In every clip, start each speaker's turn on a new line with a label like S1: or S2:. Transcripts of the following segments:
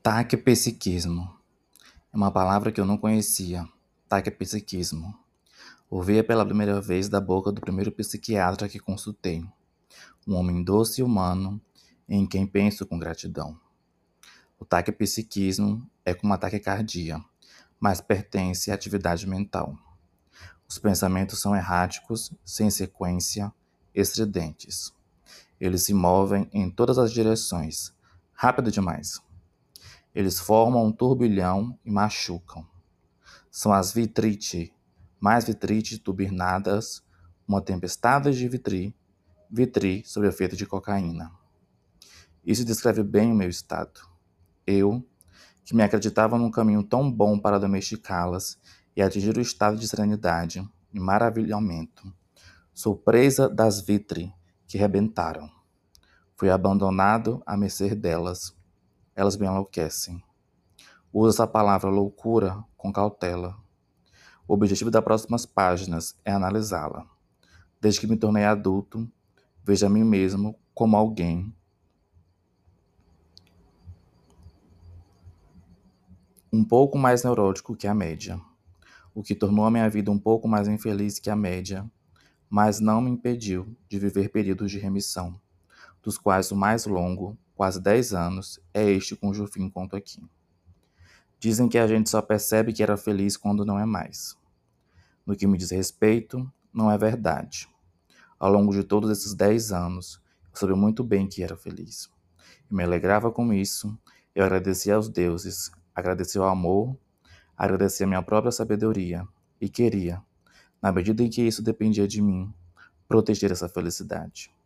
S1: Taquepsiquismo é uma palavra que eu não conhecia. Taquepsiquismo. Ouvi-a pela primeira vez da boca do primeiro psiquiatra que consultei. Um homem doce e humano em quem penso com gratidão. O taquepsiquismo é como a taquicardia, mas pertence à atividade mental. Os pensamentos são erráticos, sem sequência, estridentes. Eles se movem em todas as direções, rápido demais. Eles formam um turbilhão e machucam. São as vitrite, mais vitrite turbinadas, uma tempestade de vitri, vitri sob efeito de cocaína. Isso descreve bem o meu estado. Eu, que me acreditava num caminho tão bom para domesticá-las e atingir o estado de serenidade e maravilhamento, sou presa das vitri que rebentaram. Fui abandonado à mercê delas elas me enlouquecem. Uso essa palavra loucura com cautela. O objetivo das próximas páginas é analisá-la. Desde que me tornei adulto, vejo a mim mesmo como alguém um pouco mais neurótico que a média, o que tornou a minha vida um pouco mais infeliz que a média, mas não me impediu de viver períodos de remissão, dos quais o mais longo quase 10 anos, é este cujo fim conto aqui. Dizem que a gente só percebe que era feliz quando não é mais. No que me diz respeito, não é verdade. Ao longo de todos esses 10 anos, eu soube muito bem que era feliz. E me alegrava com isso, eu agradecia aos deuses, agradecia ao amor, agradecia a minha própria sabedoria e queria, na medida em que isso dependia de mim, proteger essa felicidade.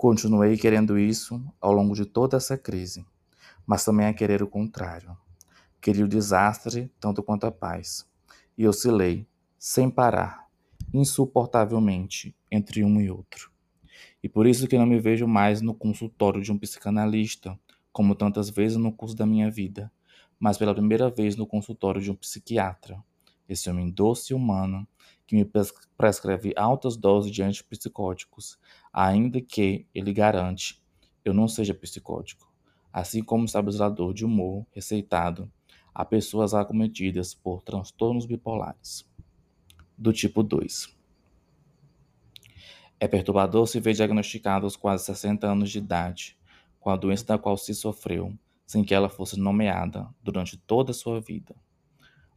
S1: Continuei querendo isso ao longo de toda essa crise, mas também a querer o contrário. Queria o desastre tanto quanto a paz, e oscilei, sem parar, insuportavelmente entre um e outro. E por isso que não me vejo mais no consultório de um psicanalista, como tantas vezes no curso da minha vida, mas pela primeira vez no consultório de um psiquiatra, esse homem doce e humano que me prescreve altas doses de antipsicóticos, ainda que ele garante eu não seja psicótico, assim como o estabilizador de humor receitado a pessoas acometidas por transtornos bipolares. Do tipo 2. É perturbador se ver diagnosticado aos quase 60 anos de idade, com a doença da qual se sofreu, sem que ela fosse nomeada durante toda a sua vida.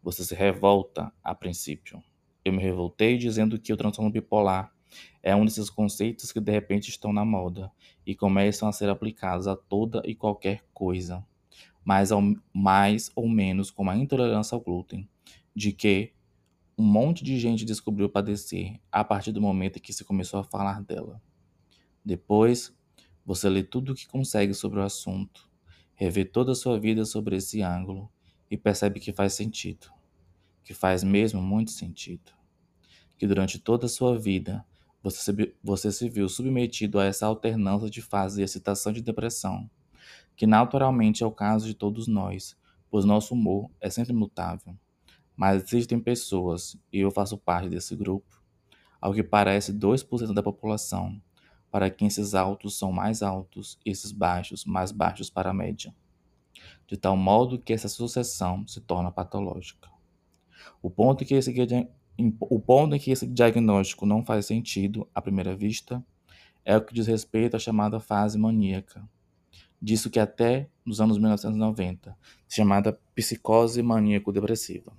S1: Você se revolta a princípio, eu me revoltei dizendo que o transtorno bipolar é um desses conceitos que de repente estão na moda e começam a ser aplicados a toda e qualquer coisa, mais ou, mais ou menos como a intolerância ao glúten, de que um monte de gente descobriu padecer a partir do momento em que se começou a falar dela. Depois, você lê tudo o que consegue sobre o assunto, revê toda a sua vida sobre esse ângulo e percebe que faz sentido que faz mesmo muito sentido. Que durante toda a sua vida você se, você se viu submetido a essa alternância de fase de excitação e de depressão, que naturalmente é o caso de todos nós, pois nosso humor é sempre mutável. Mas existem pessoas, e eu faço parte desse grupo, ao que parece 2% da população, para quem esses altos são mais altos e esses baixos mais baixos para a média, de tal modo que essa sucessão se torna patológica. O ponto, que esse, o ponto em que esse diagnóstico não faz sentido à primeira vista é o que diz respeito à chamada fase maníaca. Disso que até nos anos 1990, chamada psicose maníaco-depressiva.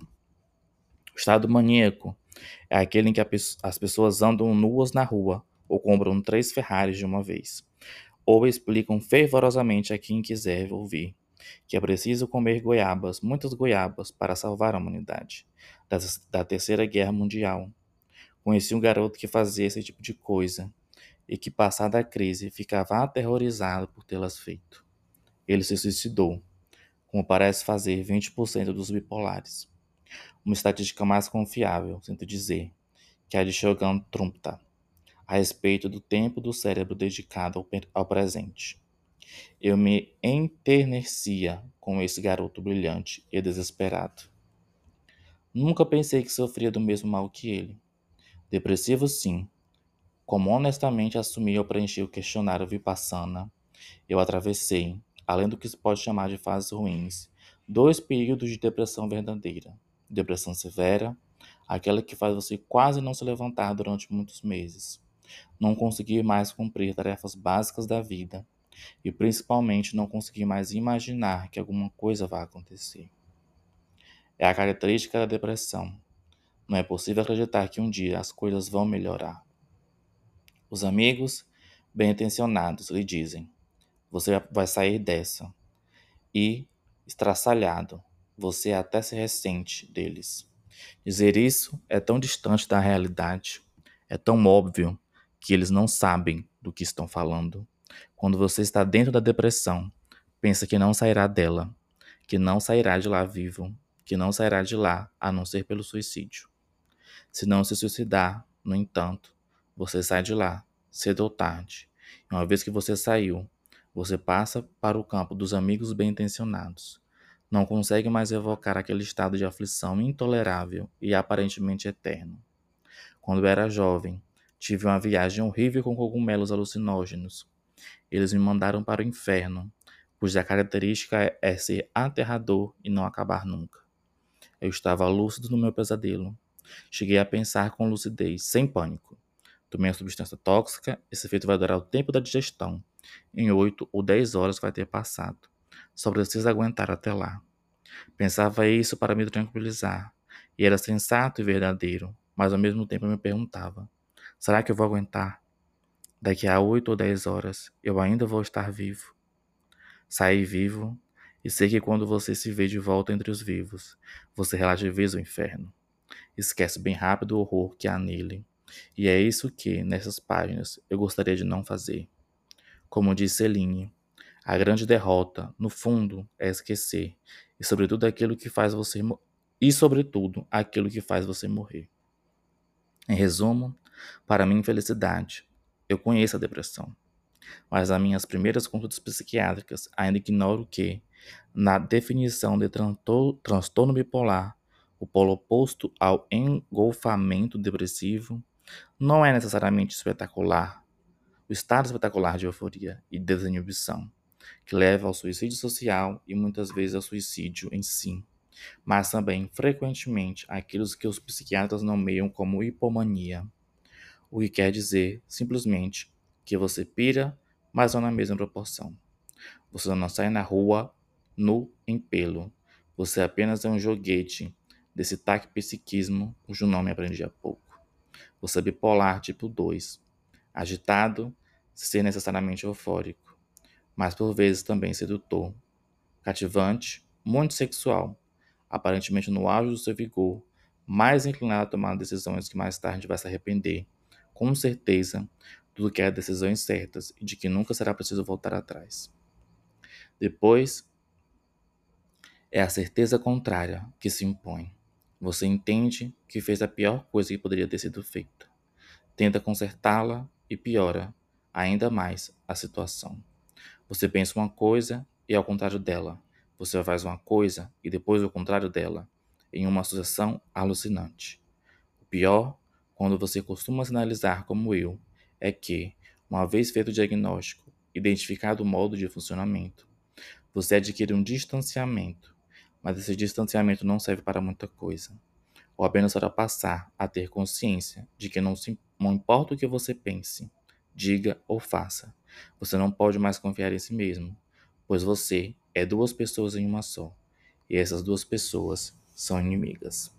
S1: O estado maníaco é aquele em que as pessoas andam nuas na rua ou compram três Ferraris de uma vez, ou explicam fervorosamente a quem quiser ouvir que é preciso comer goiabas, muitas goiabas, para salvar a humanidade da, da Terceira Guerra Mundial. Conheci um garoto que fazia esse tipo de coisa e que, passada a crise, ficava aterrorizado por tê-las feito. Ele se suicidou, como parece fazer 20% dos bipolares. Uma estatística mais confiável, sinto dizer, que é a de Shogun Trumpta, a respeito do tempo do cérebro dedicado ao, ao presente. Eu me enternecia com esse garoto brilhante e desesperado. Nunca pensei que sofria do mesmo mal que ele. Depressivo, sim. Como honestamente assumi ao preencher o questionário Vipassana, eu atravessei, além do que se pode chamar de fases ruins, dois períodos de depressão verdadeira: depressão severa, aquela que faz você quase não se levantar durante muitos meses, não conseguir mais cumprir tarefas básicas da vida e principalmente não conseguir mais imaginar que alguma coisa vai acontecer. É a característica da depressão. Não é possível acreditar que um dia as coisas vão melhorar. Os amigos, bem intencionados, lhe dizem: você vai sair dessa. E, estraçalhado, você até se ressente deles. Dizer isso é tão distante da realidade, é tão óbvio que eles não sabem do que estão falando. Quando você está dentro da depressão, pensa que não sairá dela, que não sairá de lá vivo, que não sairá de lá a não ser pelo suicídio. Se não se suicidar, no entanto, você sai de lá, cedo ou tarde. E uma vez que você saiu, você passa para o campo dos amigos bem-intencionados. Não consegue mais evocar aquele estado de aflição intolerável e aparentemente eterno. Quando era jovem, tive uma viagem horrível com cogumelos alucinógenos. Eles me mandaram para o inferno, cuja característica é ser aterrador e não acabar nunca. Eu estava lúcido no meu pesadelo. Cheguei a pensar com lucidez, sem pânico. Tomei a substância tóxica, esse efeito vai durar o tempo da digestão. Em 8 ou 10 horas vai ter passado. Só precisa aguentar até lá. Pensava isso para me tranquilizar, e era sensato e verdadeiro, mas ao mesmo tempo me perguntava: será que eu vou aguentar? Daqui a 8 ou 10 horas eu ainda vou estar vivo. Saí vivo e sei que quando você se vê de volta entre os vivos, você relativiza o inferno. Esquece bem rápido o horror que há nele e é isso que, nessas páginas, eu gostaria de não fazer. Como disse Celine, a grande derrota, no fundo, é esquecer, e sobretudo aquilo que faz você e sobretudo aquilo que faz você morrer. Em resumo, para minha infelicidade, eu conheço a depressão, mas as minhas primeiras consultas psiquiátricas ainda ignoro que, na definição de transtorno bipolar, o polo oposto ao engolfamento depressivo não é necessariamente espetacular. O estado espetacular de euforia e desinibição, que leva ao suicídio social e muitas vezes ao suicídio em si, mas também, frequentemente, aquilo que os psiquiatras nomeiam como hipomania, o que quer dizer, simplesmente, que você pira, mas não na mesma proporção. Você não sai na rua nu em pelo. Você apenas é um joguete desse psiquismo cujo nome aprendi há pouco. Você é bipolar tipo 2, agitado, ser necessariamente eufórico, mas por vezes também sedutor, cativante, muito sexual, aparentemente no auge do seu vigor, mais inclinado a tomar decisões que mais tarde vai se arrepender, com certeza, do que as decisões certas e de que nunca será preciso voltar atrás. Depois, é a certeza contrária que se impõe. Você entende que fez a pior coisa que poderia ter sido feita. Tenta consertá-la e piora ainda mais a situação. Você pensa uma coisa e ao contrário dela. Você faz uma coisa e depois o contrário dela, em uma sucessão alucinante. O pior, quando você costuma sinalizar como eu, é que, uma vez feito o diagnóstico, identificado o modo de funcionamento, você adquire um distanciamento mas esse distanciamento não serve para muita coisa, ou apenas para passar a ter consciência de que não, se, não importa o que você pense, diga ou faça, você não pode mais confiar em si mesmo, pois você é duas pessoas em uma só, e essas duas pessoas são inimigas.